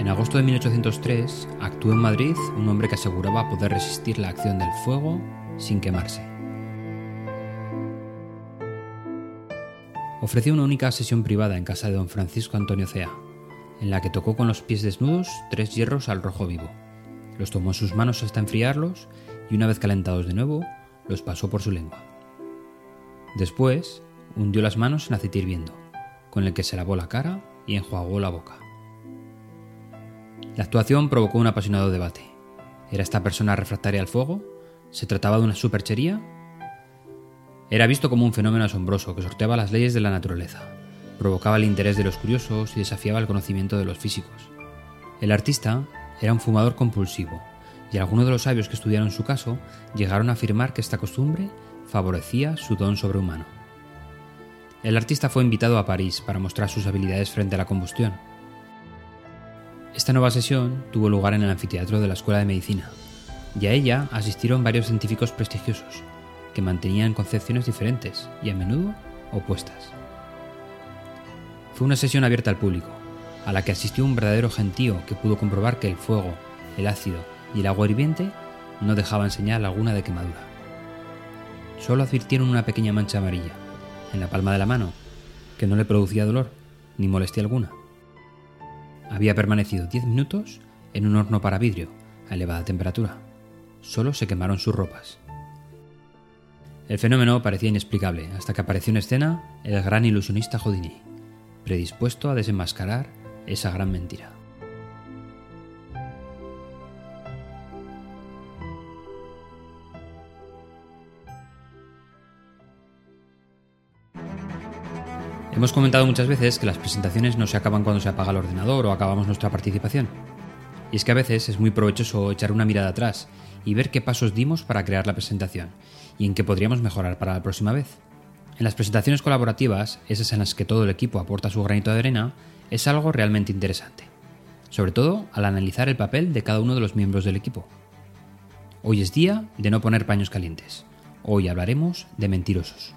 En agosto de 1803 actuó en Madrid un hombre que aseguraba poder resistir la acción del fuego sin quemarse. Ofreció una única sesión privada en casa de don Francisco Antonio Cea, en la que tocó con los pies desnudos tres hierros al rojo vivo. Los tomó en sus manos hasta enfriarlos y una vez calentados de nuevo, los pasó por su lengua. Después, hundió las manos en aceite hirviendo, con el que se lavó la cara y enjuagó la boca. La actuación provocó un apasionado debate. ¿Era esta persona refractaria al fuego? ¿Se trataba de una superchería? Era visto como un fenómeno asombroso que sorteaba las leyes de la naturaleza, provocaba el interés de los curiosos y desafiaba el conocimiento de los físicos. El artista era un fumador compulsivo, y algunos de los sabios que estudiaron su caso llegaron a afirmar que esta costumbre favorecía su don sobrehumano. El artista fue invitado a París para mostrar sus habilidades frente a la combustión. Esta nueva sesión tuvo lugar en el anfiteatro de la Escuela de Medicina, y a ella asistieron varios científicos prestigiosos, que mantenían concepciones diferentes y a menudo opuestas. Fue una sesión abierta al público, a la que asistió un verdadero gentío que pudo comprobar que el fuego, el ácido y el agua hirviente no dejaban señal alguna de quemadura. Solo advirtieron una pequeña mancha amarilla, en la palma de la mano, que no le producía dolor ni molestia alguna. Había permanecido diez minutos en un horno para vidrio a elevada temperatura. Solo se quemaron sus ropas. El fenómeno parecía inexplicable hasta que apareció en escena el gran ilusionista Houdini, predispuesto a desenmascarar esa gran mentira. Hemos comentado muchas veces que las presentaciones no se acaban cuando se apaga el ordenador o acabamos nuestra participación. Y es que a veces es muy provechoso echar una mirada atrás y ver qué pasos dimos para crear la presentación y en qué podríamos mejorar para la próxima vez. En las presentaciones colaborativas, esas en las que todo el equipo aporta su granito de arena, es algo realmente interesante, sobre todo al analizar el papel de cada uno de los miembros del equipo. Hoy es día de no poner paños calientes. Hoy hablaremos de mentirosos.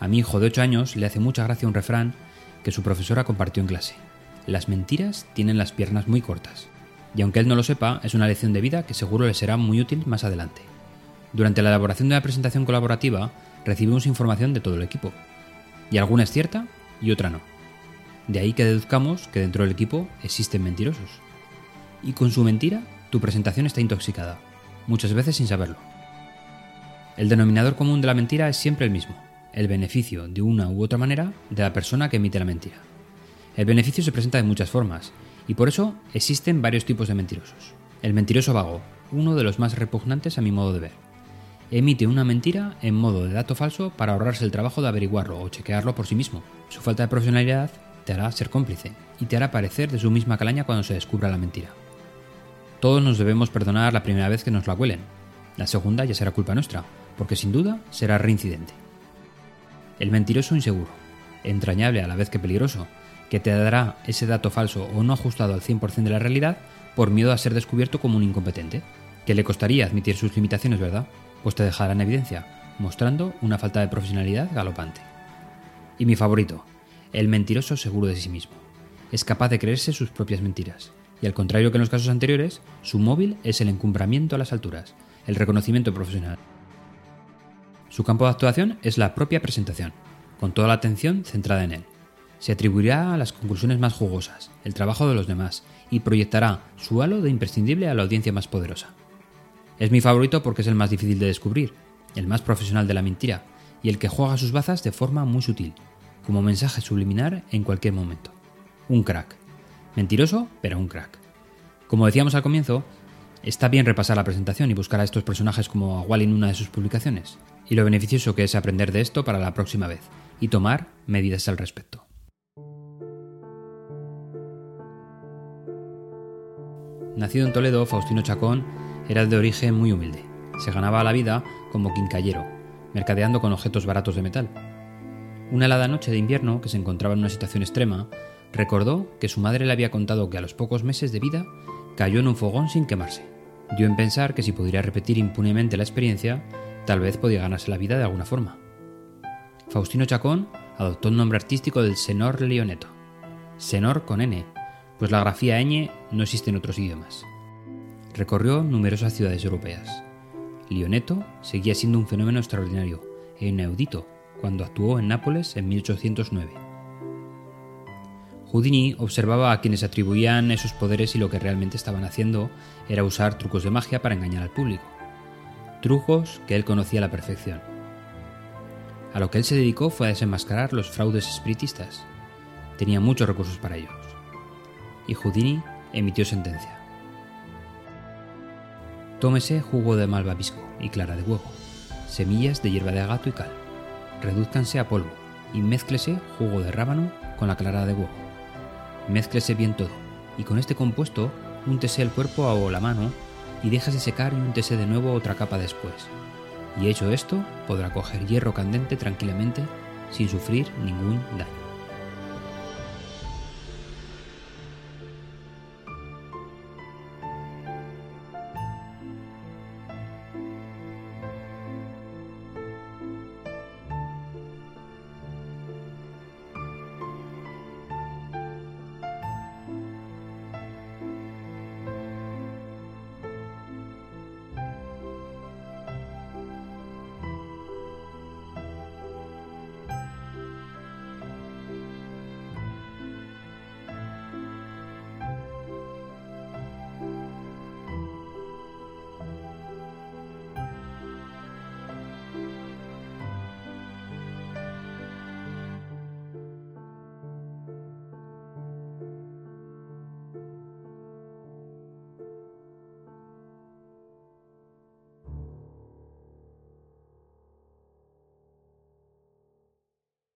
A mi hijo de 8 años le hace mucha gracia un refrán que su profesora compartió en clase. Las mentiras tienen las piernas muy cortas. Y aunque él no lo sepa, es una lección de vida que seguro le será muy útil más adelante. Durante la elaboración de la presentación colaborativa, recibimos información de todo el equipo. Y alguna es cierta y otra no. De ahí que deduzcamos que dentro del equipo existen mentirosos. Y con su mentira, tu presentación está intoxicada, muchas veces sin saberlo. El denominador común de la mentira es siempre el mismo, el beneficio de una u otra manera de la persona que emite la mentira. El beneficio se presenta de muchas formas, y por eso existen varios tipos de mentirosos. El mentiroso vago, uno de los más repugnantes a mi modo de ver. Emite una mentira en modo de dato falso para ahorrarse el trabajo de averiguarlo o chequearlo por sí mismo. Su falta de profesionalidad te hará ser cómplice y te hará parecer de su misma calaña cuando se descubra la mentira. Todos nos debemos perdonar la primera vez que nos la cuelen. La segunda ya será culpa nuestra, porque sin duda será reincidente. El mentiroso inseguro, entrañable a la vez que peligroso, que te dará ese dato falso o no ajustado al 100% de la realidad por miedo a ser descubierto como un incompetente, que le costaría admitir sus limitaciones, ¿verdad? Pues te dejará en evidencia, mostrando una falta de profesionalidad galopante. Y mi favorito, el mentiroso seguro de sí mismo. Es capaz de creerse sus propias mentiras, y al contrario que en los casos anteriores, su móvil es el encumbramiento a las alturas, el reconocimiento profesional. Su campo de actuación es la propia presentación, con toda la atención centrada en él. Se atribuirá a las conclusiones más jugosas, el trabajo de los demás, y proyectará su halo de imprescindible a la audiencia más poderosa. Es mi favorito porque es el más difícil de descubrir, el más profesional de la mentira, y el que juega sus bazas de forma muy sutil, como mensaje subliminar en cualquier momento. Un crack. Mentiroso, pero un crack. Como decíamos al comienzo, está bien repasar la presentación y buscar a estos personajes como a Wally en una de sus publicaciones y lo beneficioso que es aprender de esto para la próxima vez y tomar medidas al respecto. Nacido en Toledo, Faustino Chacón era de origen muy humilde. Se ganaba la vida como quincallero, mercadeando con objetos baratos de metal. Una helada noche de invierno, que se encontraba en una situación extrema, recordó que su madre le había contado que a los pocos meses de vida cayó en un fogón sin quemarse. Dio en pensar que si podría repetir impunemente la experiencia, Tal vez podía ganarse la vida de alguna forma. Faustino Chacón adoptó un nombre artístico del Senor Leoneto, Senor con N, pues la grafía ñ no existe en otros idiomas. Recorrió numerosas ciudades europeas. Lioneto seguía siendo un fenómeno extraordinario e inaudito cuando actuó en Nápoles en 1809. Houdini observaba a quienes atribuían esos poderes y lo que realmente estaban haciendo era usar trucos de magia para engañar al público. Trucos que él conocía a la perfección. A lo que él se dedicó fue a desenmascarar los fraudes espiritistas. Tenía muchos recursos para ellos. Y Houdini emitió sentencia. Tómese jugo de malvavisco y clara de huevo, semillas de hierba de agato y cal. Redúzcanse a polvo y mézclese jugo de rábano con la clara de huevo. Mézclese bien todo y con este compuesto úntese el cuerpo o la mano y déjase secar y úntese de nuevo otra capa después. Y hecho esto, podrá coger hierro candente tranquilamente sin sufrir ningún daño.